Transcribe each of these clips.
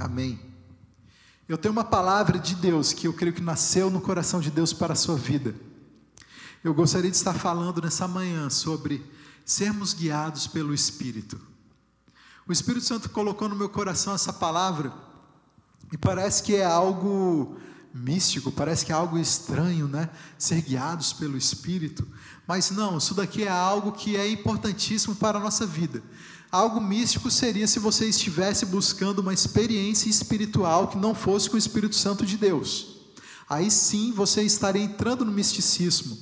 Amém. Eu tenho uma palavra de Deus que eu creio que nasceu no coração de Deus para a sua vida. Eu gostaria de estar falando nessa manhã sobre sermos guiados pelo Espírito. O Espírito Santo colocou no meu coração essa palavra e parece que é algo místico, parece que é algo estranho, né? Ser guiados pelo Espírito. Mas não, isso daqui é algo que é importantíssimo para a nossa vida. Algo místico seria se você estivesse buscando uma experiência espiritual que não fosse com o Espírito Santo de Deus. Aí sim você estaria entrando no misticismo.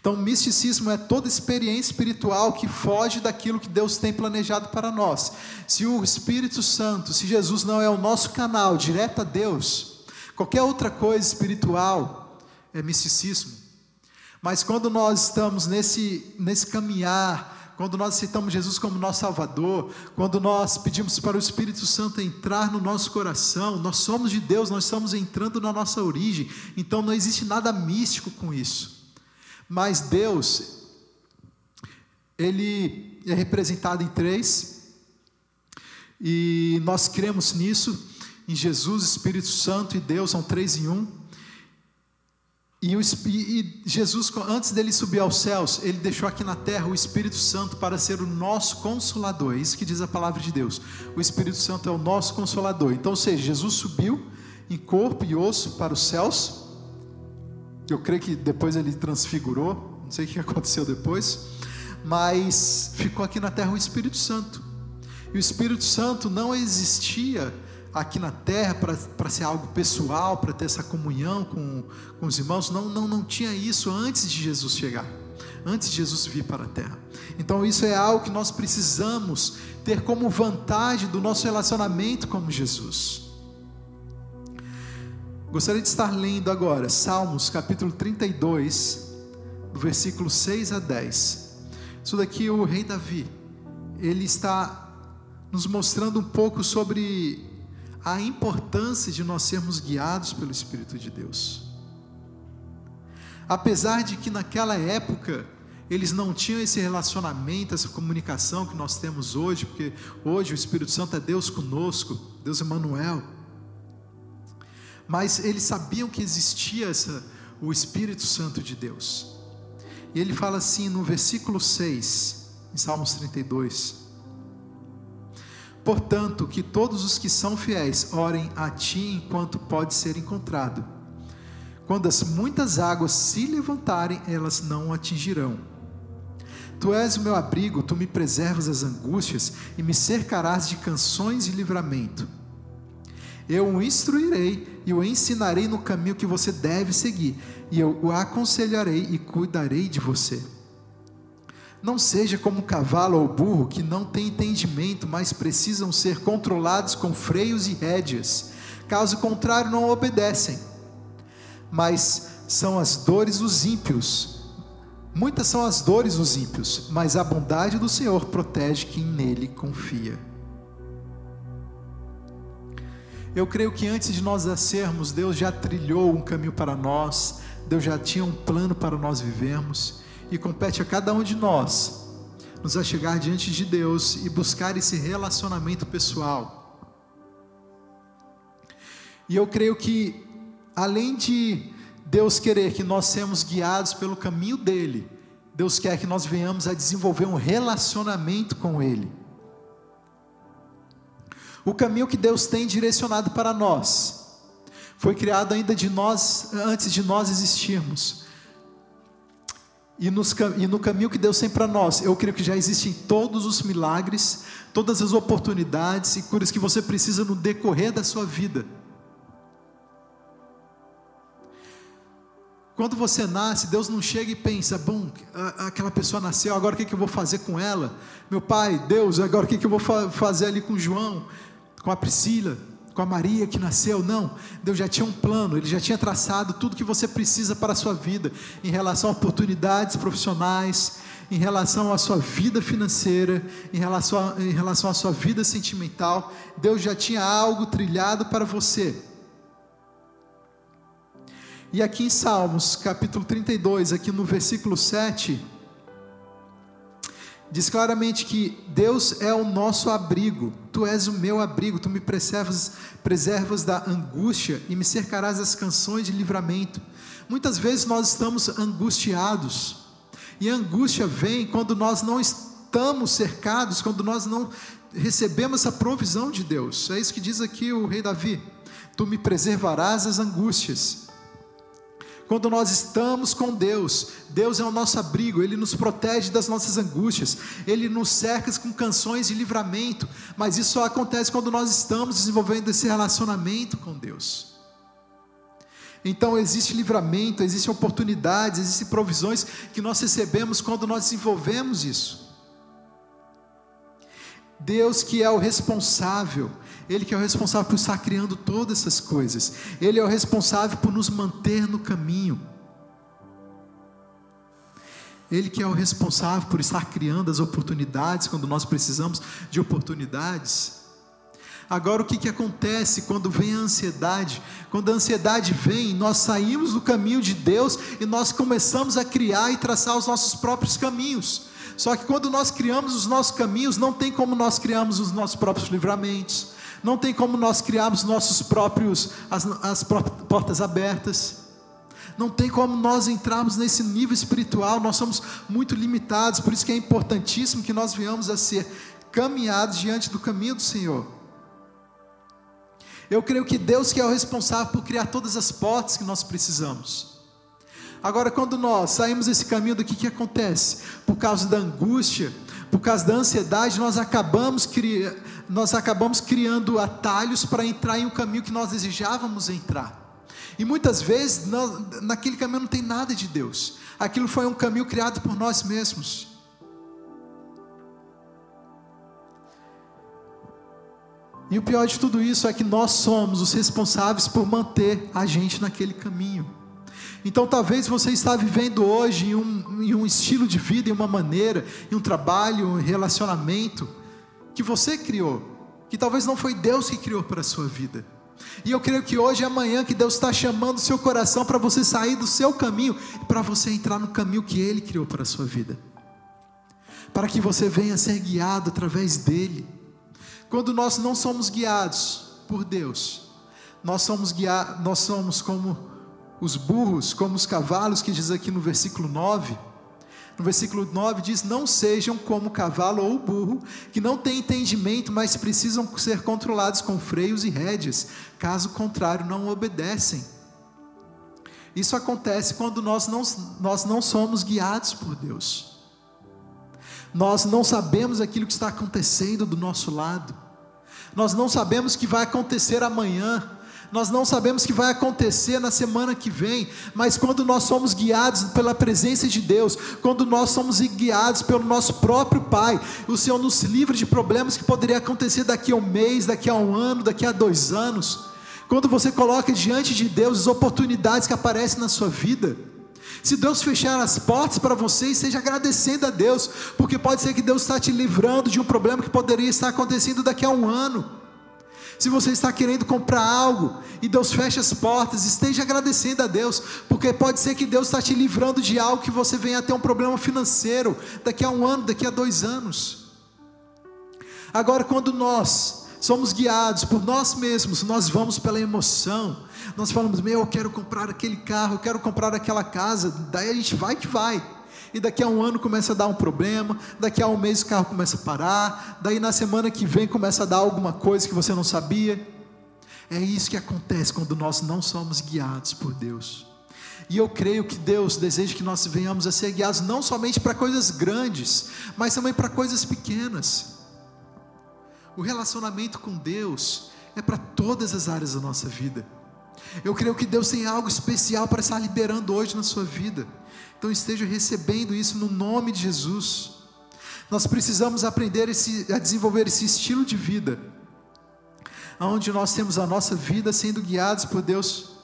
Então, misticismo é toda experiência espiritual que foge daquilo que Deus tem planejado para nós. Se o Espírito Santo, se Jesus não é o nosso canal direto a Deus, qualquer outra coisa espiritual é misticismo. Mas quando nós estamos nesse, nesse caminhar, quando nós aceitamos Jesus como nosso Salvador, quando nós pedimos para o Espírito Santo entrar no nosso coração, nós somos de Deus, nós estamos entrando na nossa origem, então não existe nada místico com isso. Mas Deus, Ele é representado em três, e nós cremos nisso, em Jesus, Espírito Santo e Deus são três em um. E, o, e, Jesus, antes dele subir aos céus, ele deixou aqui na terra o Espírito Santo para ser o nosso consolador. É isso que diz a palavra de Deus. O Espírito Santo é o nosso consolador. Então, ou seja, Jesus subiu em corpo e osso para os céus. Eu creio que depois ele transfigurou. Não sei o que aconteceu depois. Mas ficou aqui na terra o Espírito Santo. E o Espírito Santo não existia aqui na terra para ser algo pessoal, para ter essa comunhão com, com os irmãos. Não, não, não tinha isso antes de Jesus chegar, antes de Jesus vir para a terra. Então, isso é algo que nós precisamos ter como vantagem do nosso relacionamento com Jesus. Gostaria de estar lendo agora Salmos capítulo 32, do versículo 6 a 10. Isso daqui o rei Davi, ele está nos mostrando um pouco sobre a importância de nós sermos guiados pelo Espírito de Deus. Apesar de que naquela época eles não tinham esse relacionamento, essa comunicação que nós temos hoje, porque hoje o Espírito Santo é Deus conosco, Deus Emmanuel. Mas eles sabiam que existia essa, o Espírito Santo de Deus. E ele fala assim no versículo 6, em Salmos 32: Portanto, que todos os que são fiéis orem a ti enquanto pode ser encontrado. Quando as muitas águas se levantarem, elas não o atingirão. Tu és o meu abrigo, tu me preservas das angústias e me cercarás de canções de livramento. Eu o instruirei e o ensinarei no caminho que você deve seguir, e eu o aconselharei e cuidarei de você. Não seja como o cavalo ou burro que não tem entendimento, mas precisam ser controlados com freios e rédeas. Caso contrário, não obedecem. Mas são as dores dos ímpios. Muitas são as dores dos ímpios, mas a bondade do Senhor protege quem nele confia. Eu creio que antes de nós nascermos, Deus já trilhou um caminho para nós, Deus já tinha um plano para nós vivermos e compete a cada um de nós nos achegar diante de Deus e buscar esse relacionamento pessoal. E eu creio que, além de Deus querer que nós sejamos guiados pelo caminho dEle, Deus quer que nós venhamos a desenvolver um relacionamento com Ele. O caminho que Deus tem direcionado para nós foi criado ainda de nós antes de nós existirmos e, nos, e, no caminho que Deus tem para nós, eu creio que já existem todos os milagres, todas as oportunidades e curas que você precisa no decorrer da sua vida. Quando você nasce, Deus não chega e pensa, bom, aquela pessoa nasceu, agora o que, eu vou fazer com ela? Meu pai, Deus, agora o que, que eu vou fazer ali com João, com a Priscila? Com a Maria que nasceu, não. Deus já tinha um plano, Ele já tinha traçado tudo que você precisa para a sua vida, em relação a oportunidades profissionais, em relação à sua vida financeira, em relação, a, em relação à sua vida sentimental. Deus já tinha algo trilhado para você. E aqui em Salmos, capítulo 32, aqui no versículo 7, diz claramente que Deus é o nosso abrigo, tu és o meu abrigo, tu me preservas, preservas da angústia e me cercarás das canções de livramento. Muitas vezes nós estamos angustiados, e a angústia vem quando nós não estamos cercados, quando nós não recebemos essa provisão de Deus. É isso que diz aqui o rei Davi: Tu me preservarás das angústias. Quando nós estamos com Deus, Deus é o nosso abrigo, Ele nos protege das nossas angústias, Ele nos cerca com canções de livramento, mas isso só acontece quando nós estamos desenvolvendo esse relacionamento com Deus. Então existe livramento, existem oportunidades, existem provisões que nós recebemos quando nós desenvolvemos isso. Deus que é o responsável, Ele que é o responsável por estar criando todas essas coisas, Ele é o responsável por nos manter no caminho. Ele que é o responsável por estar criando as oportunidades quando nós precisamos de oportunidades. Agora, o que, que acontece quando vem a ansiedade? Quando a ansiedade vem, nós saímos do caminho de Deus e nós começamos a criar e traçar os nossos próprios caminhos. Só que quando nós criamos os nossos caminhos, não tem como nós criarmos os nossos próprios livramentos, não tem como nós criarmos nossos próprios as, as portas abertas. Não tem como nós entrarmos nesse nível espiritual, nós somos muito limitados, por isso que é importantíssimo que nós venhamos a ser caminhados diante do caminho do Senhor. Eu creio que Deus que é o responsável por criar todas as portas que nós precisamos. Agora, quando nós saímos desse caminho, do que, que acontece? Por causa da angústia, por causa da ansiedade, nós acabamos, cri... nós acabamos criando atalhos para entrar em um caminho que nós desejávamos entrar. E muitas vezes, naquele caminho não tem nada de Deus. Aquilo foi um caminho criado por nós mesmos. E o pior de tudo isso é que nós somos os responsáveis por manter a gente naquele caminho. Então talvez você está vivendo hoje em um, em um estilo de vida, em uma maneira, em um trabalho, um relacionamento que você criou, que talvez não foi Deus que criou para a sua vida. E eu creio que hoje e amanhã que Deus está chamando o seu coração para você sair do seu caminho, para você entrar no caminho que Ele criou para a sua vida. Para que você venha ser guiado através dele. Quando nós não somos guiados por Deus, nós somos guiados, nós somos como os burros como os cavalos, que diz aqui no versículo 9. No versículo 9 diz: Não sejam como cavalo ou burro, que não têm entendimento, mas precisam ser controlados com freios e rédeas, caso contrário, não obedecem. Isso acontece quando nós não, nós não somos guiados por Deus. Nós não sabemos aquilo que está acontecendo do nosso lado. Nós não sabemos o que vai acontecer amanhã. Nós não sabemos o que vai acontecer na semana que vem, mas quando nós somos guiados pela presença de Deus, quando nós somos guiados pelo nosso próprio Pai, o Senhor nos livra de problemas que poderiam acontecer daqui a um mês, daqui a um ano, daqui a dois anos. Quando você coloca diante de Deus as oportunidades que aparecem na sua vida, se Deus fechar as portas para você, esteja agradecendo a Deus, porque pode ser que Deus está te livrando de um problema que poderia estar acontecendo daqui a um ano. Se você está querendo comprar algo e Deus fecha as portas, esteja agradecendo a Deus, porque pode ser que Deus está te livrando de algo que você venha a ter um problema financeiro daqui a um ano, daqui a dois anos. Agora, quando nós somos guiados por nós mesmos, nós vamos pela emoção, nós falamos, meu, eu quero comprar aquele carro, eu quero comprar aquela casa, daí a gente vai que vai e daqui a um ano começa a dar um problema, daqui a um mês o carro começa a parar, daí na semana que vem começa a dar alguma coisa que você não sabia. É isso que acontece quando nós não somos guiados por Deus. E eu creio que Deus deseja que nós venhamos a ser guiados não somente para coisas grandes, mas também para coisas pequenas. O relacionamento com Deus é para todas as áreas da nossa vida. Eu creio que Deus tem algo especial para estar liberando hoje na sua vida. Então esteja recebendo isso no nome de Jesus. Nós precisamos aprender esse, a desenvolver esse estilo de vida, onde nós temos a nossa vida sendo guiados por Deus.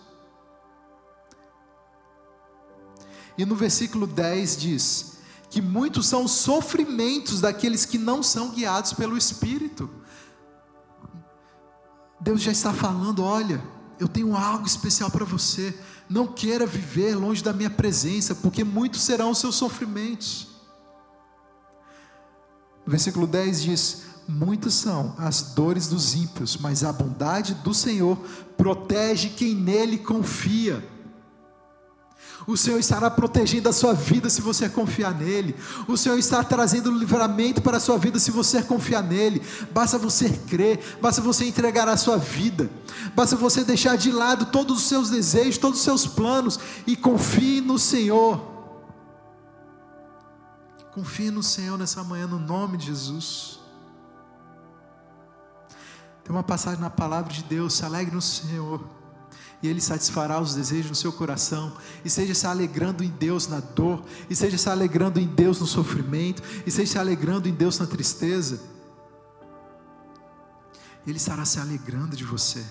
E no versículo 10 diz que muitos são os sofrimentos daqueles que não são guiados pelo Espírito. Deus já está falando: olha, eu tenho algo especial para você. Não queira viver longe da minha presença, porque muitos serão os seus sofrimentos. Versículo 10 diz: Muitas são as dores dos ímpios, mas a bondade do Senhor protege quem nele confia. O Senhor estará protegendo a sua vida se você confiar nele. O Senhor está trazendo livramento para a sua vida se você confiar nele. Basta você crer, basta você entregar a sua vida. Basta você deixar de lado todos os seus desejos, todos os seus planos e confie no Senhor. Confie no Senhor nessa manhã no nome de Jesus. Tem uma passagem na palavra de Deus, se alegre no Senhor e Ele satisfará os desejos do seu coração, e seja se alegrando em Deus na dor, e seja se alegrando em Deus no sofrimento, e seja se alegrando em Deus na tristeza. Ele estará se alegrando de você.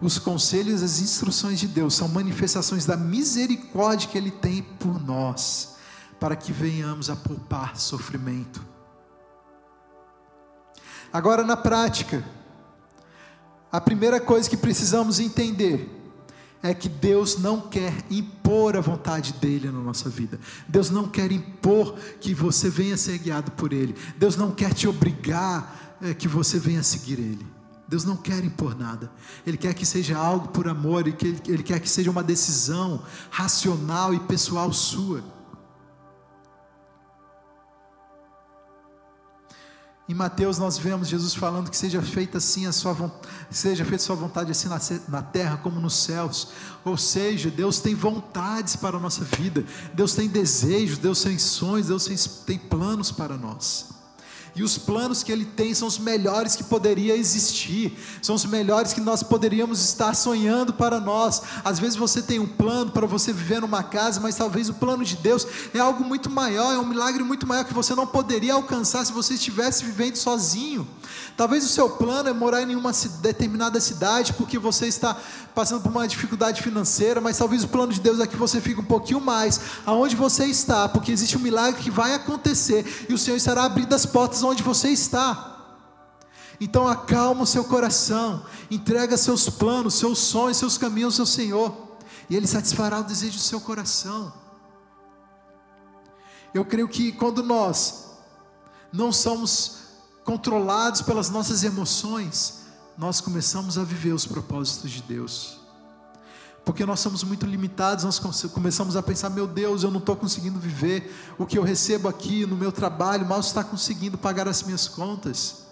Os conselhos e as instruções de Deus são manifestações da misericórdia que Ele tem por nós, para que venhamos a poupar sofrimento. Agora, na prática, a primeira coisa que precisamos entender é que Deus não quer impor a vontade dele na nossa vida. Deus não quer impor que você venha ser guiado por ele. Deus não quer te obrigar é, que você venha seguir ele. Deus não quer impor nada. Ele quer que seja algo por amor e que ele, ele quer que seja uma decisão racional e pessoal sua. Em Mateus nós vemos Jesus falando que seja feita assim a sua seja feita sua vontade assim na, na terra como nos céus. Ou seja, Deus tem vontades para a nossa vida. Deus tem desejos, Deus tem sonhos, Deus tem planos para nós. E os planos que Ele tem são os melhores que poderia existir, são os melhores que nós poderíamos estar sonhando para nós. Às vezes você tem um plano para você viver numa casa, mas talvez o plano de Deus é algo muito maior, é um milagre muito maior que você não poderia alcançar se você estivesse vivendo sozinho. Talvez o seu plano é morar em uma determinada cidade porque você está passando por uma dificuldade financeira, mas talvez o plano de Deus é que você fique um pouquinho mais aonde você está, porque existe um milagre que vai acontecer e o Senhor estará abrindo as portas onde você está. Então acalma o seu coração, entrega seus planos, seus sonhos, seus caminhos ao Senhor, e Ele satisfará o desejo do seu coração. Eu creio que quando nós não somos controlados pelas nossas emoções, nós começamos a viver os propósitos de Deus. Porque nós somos muito limitados, nós começamos a pensar: meu Deus, eu não estou conseguindo viver o que eu recebo aqui no meu trabalho, mal está conseguindo pagar as minhas contas.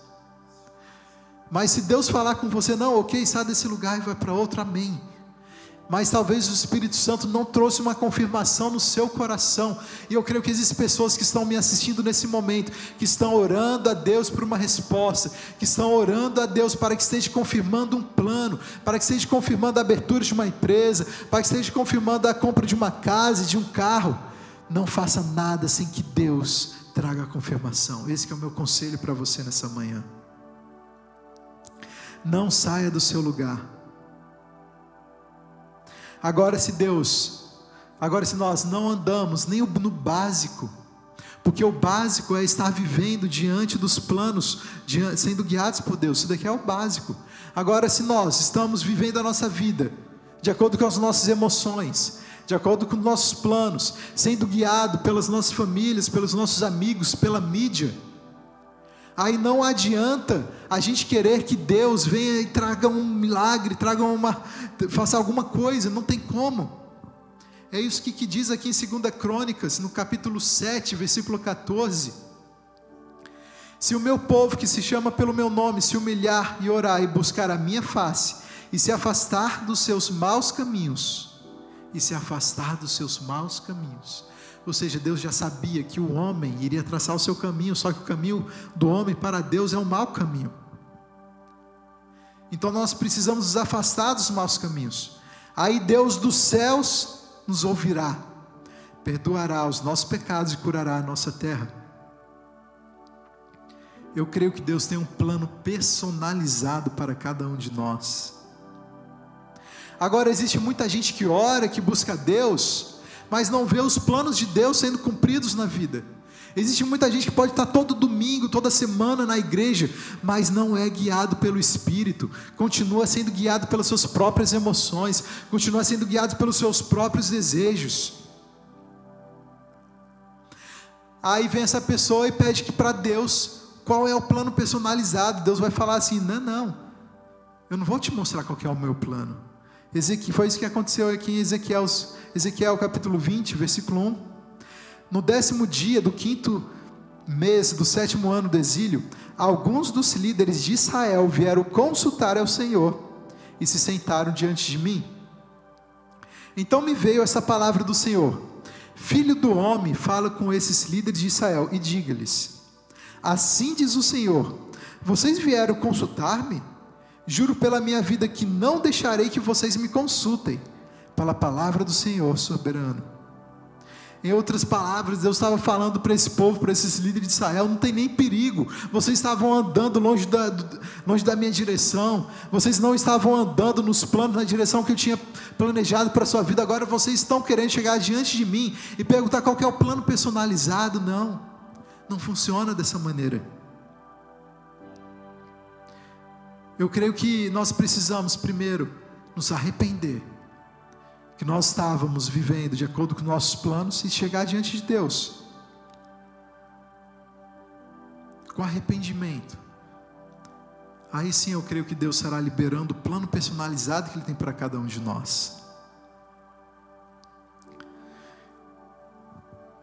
Mas se Deus falar com você, não, ok, sai desse lugar e vai para outro, amém mas talvez o Espírito Santo não trouxe uma confirmação no seu coração. E eu creio que existem pessoas que estão me assistindo nesse momento, que estão orando a Deus por uma resposta, que estão orando a Deus para que esteja confirmando um plano, para que esteja confirmando a abertura de uma empresa, para que esteja confirmando a compra de uma casa, de um carro. Não faça nada sem que Deus traga a confirmação. Esse é o meu conselho para você nessa manhã. Não saia do seu lugar Agora, se Deus, agora, se nós não andamos nem no básico, porque o básico é estar vivendo diante dos planos, sendo guiados por Deus, isso daqui é o básico. Agora, se nós estamos vivendo a nossa vida de acordo com as nossas emoções, de acordo com os nossos planos, sendo guiado pelas nossas famílias, pelos nossos amigos, pela mídia, Aí não adianta a gente querer que Deus venha e traga um milagre, traga uma, faça alguma coisa, não tem como. É isso que, que diz aqui em 2 Crônicas, no capítulo 7, versículo 14. Se o meu povo que se chama pelo meu nome se humilhar e orar e buscar a minha face, e se afastar dos seus maus caminhos, e se afastar dos seus maus caminhos, ou seja, Deus já sabia que o homem iria traçar o seu caminho, só que o caminho do homem para Deus é um mau caminho. Então nós precisamos nos afastar dos maus caminhos. Aí Deus dos céus nos ouvirá, perdoará os nossos pecados e curará a nossa terra. Eu creio que Deus tem um plano personalizado para cada um de nós. Agora existe muita gente que ora, que busca Deus, mas não vê os planos de Deus sendo cumpridos na vida. Existe muita gente que pode estar todo domingo, toda semana na igreja, mas não é guiado pelo Espírito, continua sendo guiado pelas suas próprias emoções, continua sendo guiado pelos seus próprios desejos. Aí vem essa pessoa e pede que para Deus, qual é o plano personalizado? Deus vai falar assim: não, não, eu não vou te mostrar qual é o meu plano. Foi isso que aconteceu aqui em Ezequiel, Ezequiel capítulo 20, versículo 1. No décimo dia do quinto mês do sétimo ano do exílio, alguns dos líderes de Israel vieram consultar ao Senhor e se sentaram diante de mim. Então me veio essa palavra do Senhor: Filho do homem, fala com esses líderes de Israel e diga-lhes: Assim diz o Senhor: Vocês vieram consultar-me? Juro pela minha vida que não deixarei que vocês me consultem, pela palavra do Senhor soberano. Em outras palavras, Deus estava falando para esse povo, para esses líderes de Israel: não tem nem perigo, vocês estavam andando longe da, longe da minha direção, vocês não estavam andando nos planos, na direção que eu tinha planejado para a sua vida, agora vocês estão querendo chegar diante de mim e perguntar qual é o plano personalizado. Não, não funciona dessa maneira. Eu creio que nós precisamos, primeiro, nos arrepender que nós estávamos vivendo de acordo com nossos planos e chegar diante de Deus com arrependimento. Aí sim eu creio que Deus será liberando o plano personalizado que Ele tem para cada um de nós.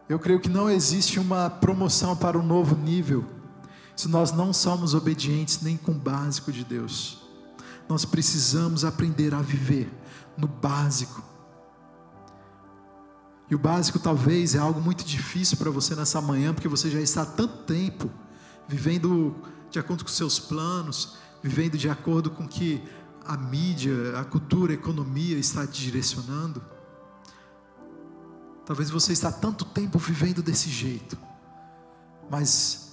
Eu creio que não existe uma promoção para um novo nível se nós não somos obedientes nem com o básico de Deus. Nós precisamos aprender a viver no básico e o básico talvez é algo muito difícil para você nessa manhã, porque você já está há tanto tempo vivendo de acordo com seus planos, vivendo de acordo com que a mídia, a cultura, a economia está te direcionando. Talvez você está há tanto tempo vivendo desse jeito, mas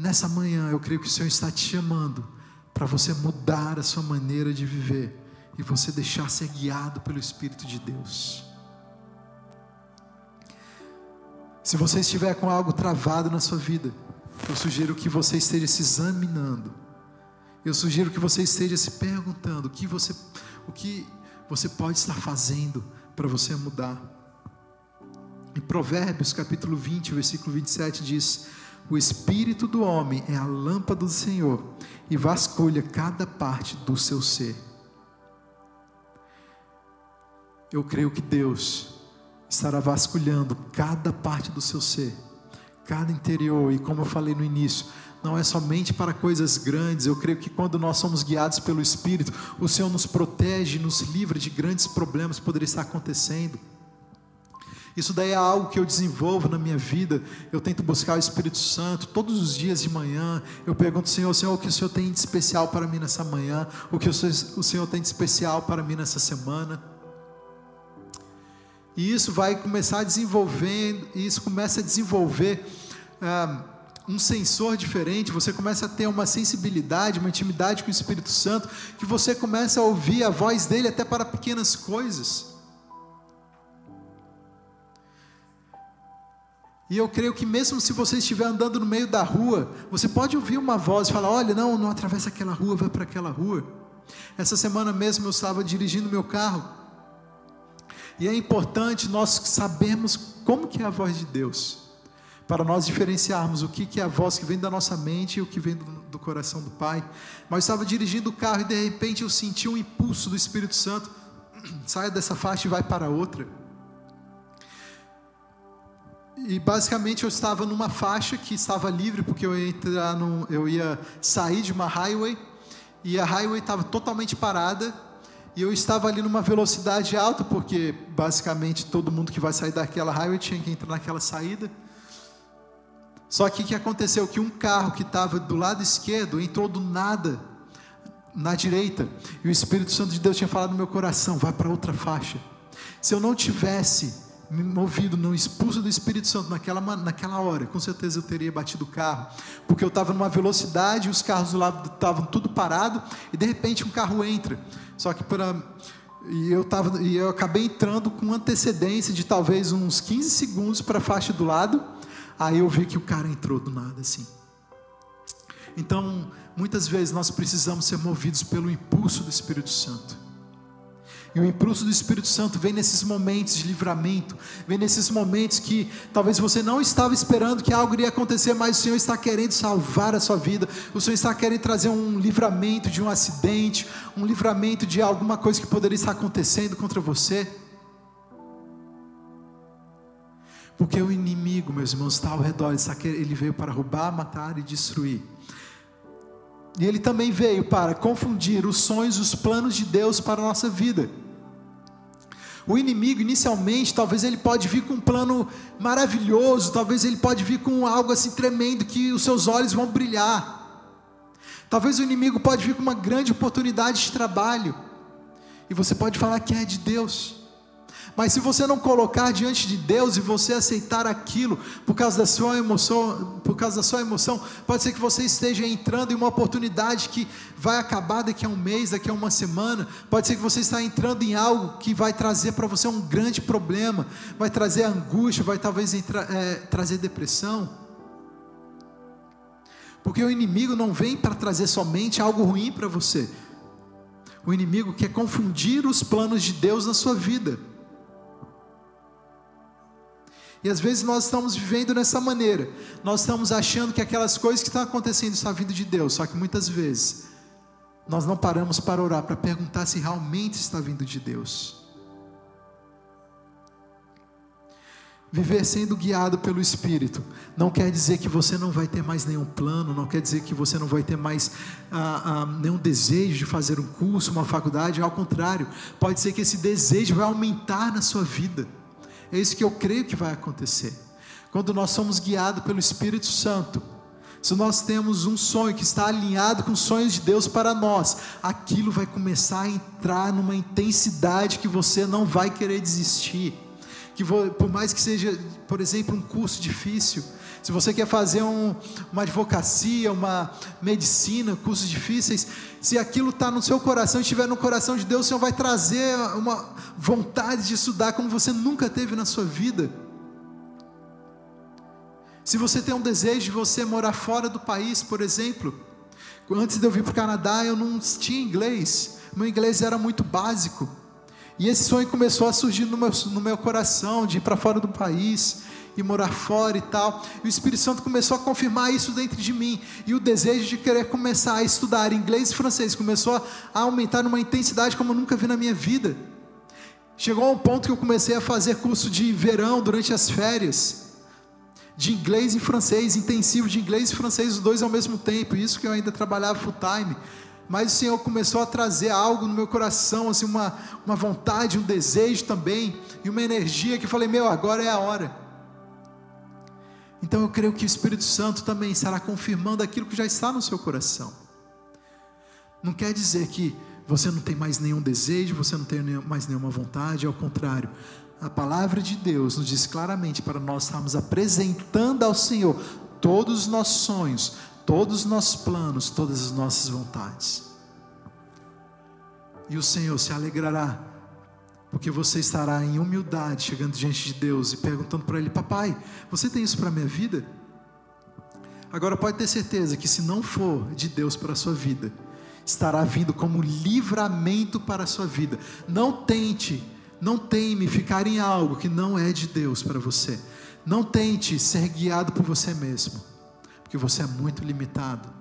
nessa manhã eu creio que o Senhor está te chamando para você mudar a sua maneira de viver e você deixar ser guiado pelo Espírito de Deus. Se você estiver com algo travado na sua vida, eu sugiro que você esteja se examinando. Eu sugiro que você esteja se perguntando o que você, o que você pode estar fazendo para você mudar. Em Provérbios capítulo 20, versículo 27 diz: O espírito do homem é a lâmpada do Senhor e vasculha cada parte do seu ser. Eu creio que Deus estará vasculhando cada parte do seu ser, cada interior, e como eu falei no início, não é somente para coisas grandes, eu creio que quando nós somos guiados pelo Espírito, o Senhor nos protege, nos livra de grandes problemas que poderiam estar acontecendo. Isso daí é algo que eu desenvolvo na minha vida. Eu tento buscar o Espírito Santo todos os dias de manhã. Eu pergunto, Senhor, Senhor, o que o Senhor tem de especial para mim nessa manhã? O que o Senhor tem de especial para mim nessa semana? E isso vai começar a desenvolver, e isso começa a desenvolver ah, um sensor diferente, você começa a ter uma sensibilidade, uma intimidade com o Espírito Santo, que você começa a ouvir a voz dele até para pequenas coisas. E eu creio que mesmo se você estiver andando no meio da rua, você pode ouvir uma voz e falar: olha, não, não atravessa aquela rua, vai para aquela rua. Essa semana mesmo eu estava dirigindo meu carro e é importante nós sabermos como que é a voz de Deus, para nós diferenciarmos o que, que é a voz que vem da nossa mente e o que vem do, do coração do Pai. Mas eu estava dirigindo o carro e de repente eu senti um impulso do Espírito Santo, saia dessa faixa e vai para outra. E basicamente eu estava numa faixa que estava livre porque eu ia entrar no, eu ia sair de uma highway e a highway estava totalmente parada e eu estava ali numa velocidade alta, porque basicamente todo mundo que vai sair daquela highway tinha que entrar naquela saída. Só que o que aconteceu? Que um carro que estava do lado esquerdo entrou do nada na direita. E o Espírito Santo de Deus tinha falado no meu coração: vai para outra faixa. Se eu não tivesse movido, não expulso do Espírito Santo naquela, naquela hora, com certeza eu teria batido o carro, porque eu estava numa velocidade, os carros do lado estavam tudo parado, e de repente um carro entra. Só que para e eu tava e eu acabei entrando com antecedência de talvez uns 15 segundos para a faixa do lado. Aí eu vi que o cara entrou do nada assim. Então, muitas vezes nós precisamos ser movidos pelo impulso do Espírito Santo. E o impulso do Espírito Santo vem nesses momentos de livramento, vem nesses momentos que talvez você não estava esperando que algo iria acontecer, mas o Senhor está querendo salvar a sua vida, o Senhor está querendo trazer um livramento de um acidente, um livramento de alguma coisa que poderia estar acontecendo contra você. Porque o inimigo, meus irmãos, está ao redor, ele veio para roubar, matar e destruir. E ele também veio para confundir os sonhos, os planos de Deus para a nossa vida. O inimigo, inicialmente, talvez ele pode vir com um plano maravilhoso, talvez ele pode vir com algo assim tremendo que os seus olhos vão brilhar. Talvez o inimigo pode vir com uma grande oportunidade de trabalho. E você pode falar que é de Deus. Mas se você não colocar diante de Deus e você aceitar aquilo por causa da sua emoção, por causa da sua emoção, pode ser que você esteja entrando em uma oportunidade que vai acabar daqui a um mês, daqui a uma semana. Pode ser que você está entrando em algo que vai trazer para você um grande problema, vai trazer angústia, vai talvez entra, é, trazer depressão. Porque o inimigo não vem para trazer somente algo ruim para você. O inimigo quer confundir os planos de Deus na sua vida. E às vezes nós estamos vivendo nessa maneira. Nós estamos achando que aquelas coisas que estão acontecendo estão vindo de Deus, só que muitas vezes nós não paramos para orar, para perguntar se realmente está vindo de Deus. Viver sendo guiado pelo Espírito não quer dizer que você não vai ter mais nenhum plano, não quer dizer que você não vai ter mais ah, ah, nenhum desejo de fazer um curso, uma faculdade, ao contrário, pode ser que esse desejo vai aumentar na sua vida. É isso que eu creio que vai acontecer. Quando nós somos guiados pelo Espírito Santo, se nós temos um sonho que está alinhado com os sonhos de Deus para nós, aquilo vai começar a entrar numa intensidade que você não vai querer desistir. Que por mais que seja, por exemplo, um curso difícil, se você quer fazer um, uma advocacia, uma medicina, cursos difíceis, se aquilo está no seu coração, estiver no coração de Deus, o Senhor vai trazer uma vontade de estudar como você nunca teve na sua vida. Se você tem um desejo de você morar fora do país, por exemplo, antes de eu vir para o Canadá, eu não tinha inglês, meu inglês era muito básico. E esse sonho começou a surgir no meu, no meu coração, de ir para fora do país e morar fora e tal. E o Espírito Santo começou a confirmar isso dentro de mim. E o desejo de querer começar a estudar inglês e francês começou a aumentar numa intensidade como eu nunca vi na minha vida. Chegou a um ponto que eu comecei a fazer curso de verão durante as férias. De inglês e francês, intensivo de inglês e francês, os dois ao mesmo tempo. Isso que eu ainda trabalhava full time mas o Senhor começou a trazer algo no meu coração, assim, uma, uma vontade, um desejo também, e uma energia que eu falei: Meu, agora é a hora. Então eu creio que o Espírito Santo também estará confirmando aquilo que já está no seu coração. Não quer dizer que você não tem mais nenhum desejo, você não tem mais nenhuma vontade, ao contrário. A palavra de Deus nos diz claramente para nós estarmos apresentando ao Senhor todos os nossos sonhos, todos os nossos planos, todas as nossas vontades. E o Senhor se alegrará porque você estará em humildade chegando diante de Deus e perguntando para Ele: Papai, você tem isso para a minha vida? Agora pode ter certeza que se não for de Deus para a sua vida, estará vindo como livramento para a sua vida. Não tente, não teme ficar em algo que não é de Deus para você. Não tente ser guiado por você mesmo, porque você é muito limitado.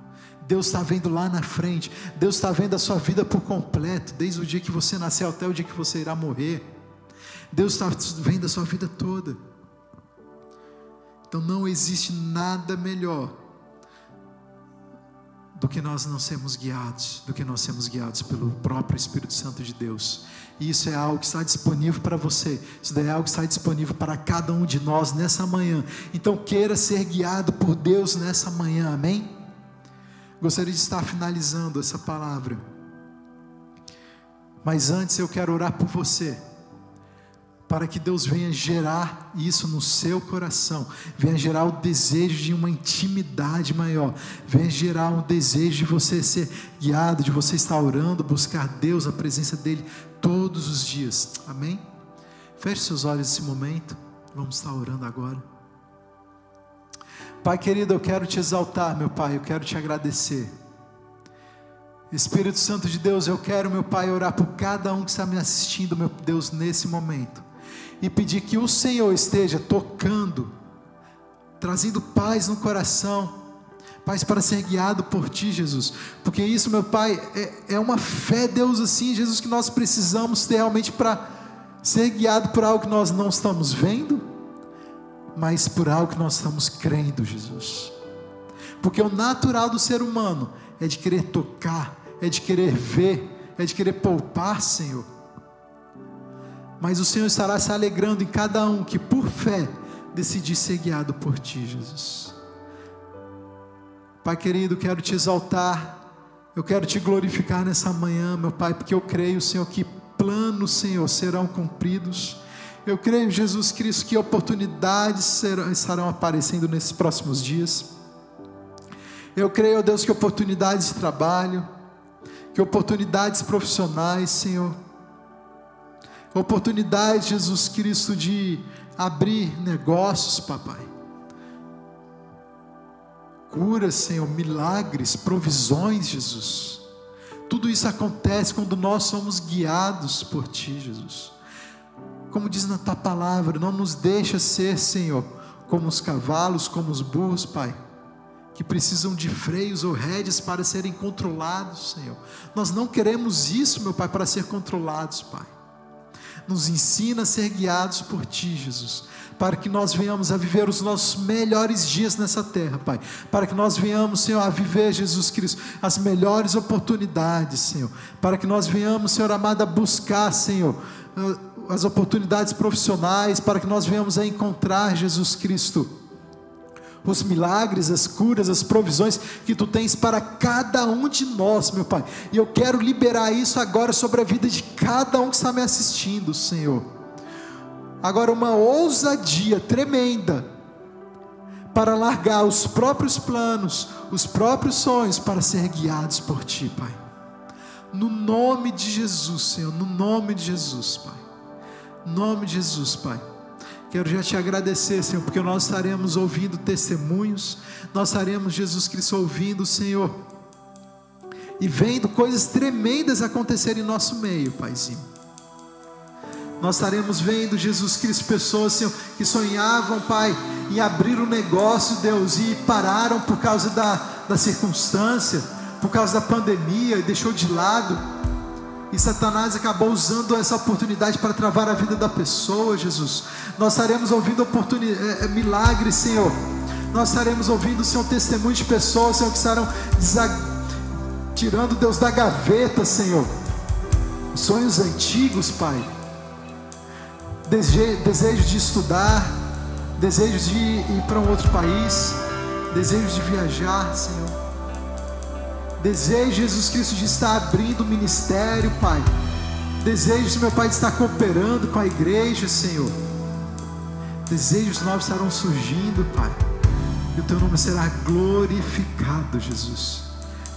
Deus está vendo lá na frente, Deus está vendo a sua vida por completo, desde o dia que você nasceu até o dia que você irá morrer. Deus está vendo a sua vida toda. Então não existe nada melhor do que nós não sermos guiados, do que nós sermos guiados pelo próprio Espírito Santo de Deus. E isso é algo que está disponível para você, isso é algo que está disponível para cada um de nós nessa manhã. Então queira ser guiado por Deus nessa manhã, amém? Gostaria de estar finalizando essa palavra. Mas antes eu quero orar por você, para que Deus venha gerar isso no seu coração, venha gerar o desejo de uma intimidade maior, venha gerar um desejo de você ser guiado, de você estar orando, buscar Deus, a presença dEle todos os dias. Amém? Feche seus olhos nesse momento, vamos estar orando agora. Pai querido, eu quero te exaltar, meu Pai, eu quero te agradecer. Espírito Santo de Deus, eu quero, meu Pai, orar por cada um que está me assistindo, meu Deus, nesse momento, e pedir que o Senhor esteja tocando, trazendo paz no coração, paz para ser guiado por Ti, Jesus, porque isso, meu Pai, é, é uma fé, Deus, assim, Jesus, que nós precisamos ter realmente para ser guiado por algo que nós não estamos vendo, mas por algo que nós estamos crendo, Jesus, porque o natural do ser humano é de querer tocar, é de querer ver, é de querer poupar, Senhor. Mas o Senhor estará se alegrando em cada um que, por fé, decidir ser guiado por Ti, Jesus. Pai querido, quero te exaltar, eu quero te glorificar nessa manhã, meu Pai, porque eu creio, Senhor, que planos, Senhor, serão cumpridos. Eu creio, Jesus Cristo, que oportunidades serão, estarão aparecendo nesses próximos dias. Eu creio, Deus, que oportunidades de trabalho, que oportunidades profissionais, Senhor, oportunidades, Jesus Cristo, de abrir negócios, papai. Curas, Senhor, milagres, provisões, Jesus. Tudo isso acontece quando nós somos guiados por Ti, Jesus. Como diz na Tua palavra, não nos deixa ser, Senhor, como os cavalos, como os burros, Pai que precisam de freios ou rédeas para serem controlados, Senhor. Nós não queremos isso, meu Pai, para ser controlados, Pai. Nos ensina a ser guiados por Ti, Jesus, para que nós venhamos a viver os nossos melhores dias nessa terra, Pai. Para que nós venhamos, Senhor, a viver, Jesus Cristo, as melhores oportunidades, Senhor. Para que nós venhamos, Senhor amado, a buscar, Senhor, as oportunidades profissionais, para que nós venhamos a encontrar, Jesus Cristo os milagres, as curas, as provisões que tu tens para cada um de nós, meu Pai. E eu quero liberar isso agora sobre a vida de cada um que está me assistindo, Senhor. Agora, uma ousadia tremenda para largar os próprios planos, os próprios sonhos, para ser guiados por Ti, Pai. No nome de Jesus, Senhor, no nome de Jesus, Pai. No nome de Jesus, Pai. Quero já te agradecer, Senhor, porque nós estaremos ouvindo testemunhos, nós estaremos, Jesus Cristo, ouvindo, Senhor, e vendo coisas tremendas acontecerem em nosso meio, Paizinho. Nós estaremos vendo, Jesus Cristo, pessoas, Senhor, que sonhavam, Pai, em abrir um negócio, Deus, e pararam por causa da, da circunstância, por causa da pandemia, e deixou de lado e Satanás acabou usando essa oportunidade para travar a vida da pessoa, Jesus. Nós estaremos ouvindo é, é, milagres, Senhor. Nós estaremos ouvindo, Senhor, testemunho de pessoas, Senhor, que estarão tirando Deus da gaveta, Senhor. Sonhos antigos, Pai. Dese desejo de estudar, desejos de ir para um outro país, desejos de viajar, Senhor. Desejo, Jesus Cristo, de estar abrindo o ministério, Pai. Desejo, meu Pai, de estar cooperando com a igreja, Senhor. Desejos novos estarão surgindo, Pai. E o teu nome será glorificado, Jesus.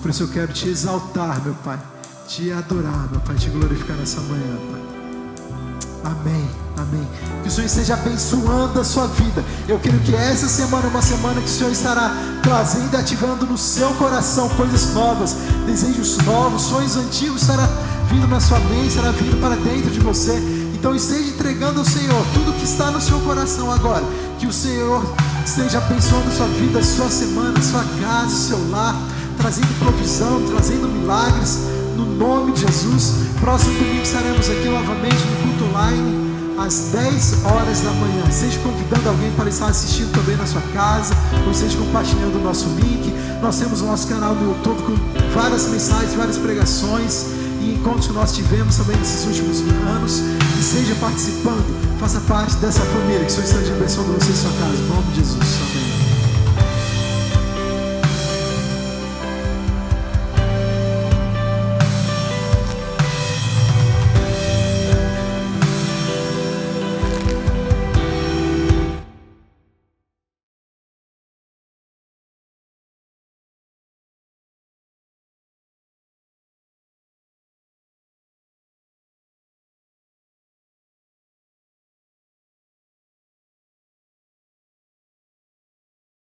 Por isso eu quero te exaltar, meu Pai. Te adorar, meu Pai. Te glorificar nessa manhã, Pai. Amém. Amém. Que o Senhor esteja abençoando a sua vida. Eu creio que essa semana é uma semana que o Senhor estará trazendo e ativando no seu coração coisas novas, desejos novos, sonhos antigos estará vindo na sua mente, estará vindo para dentro de você. Então esteja entregando ao Senhor tudo que está no seu coração agora. Que o Senhor esteja abençoando a sua vida, a sua semana, a sua casa, o seu lar, trazendo provisão, trazendo milagres. No nome de Jesus. Próximo domingo estaremos aqui novamente no culto online às 10 horas da manhã. Seja convidando alguém para estar assistindo também na sua casa, ou seja compartilhando o nosso link. Nós temos o nosso canal no YouTube com várias mensagens, várias pregações e encontros que nós tivemos também nesses últimos anos. E seja participando, faça parte dessa família. Que o Senhor esteja abençoando você e sua casa. Em nome de Jesus.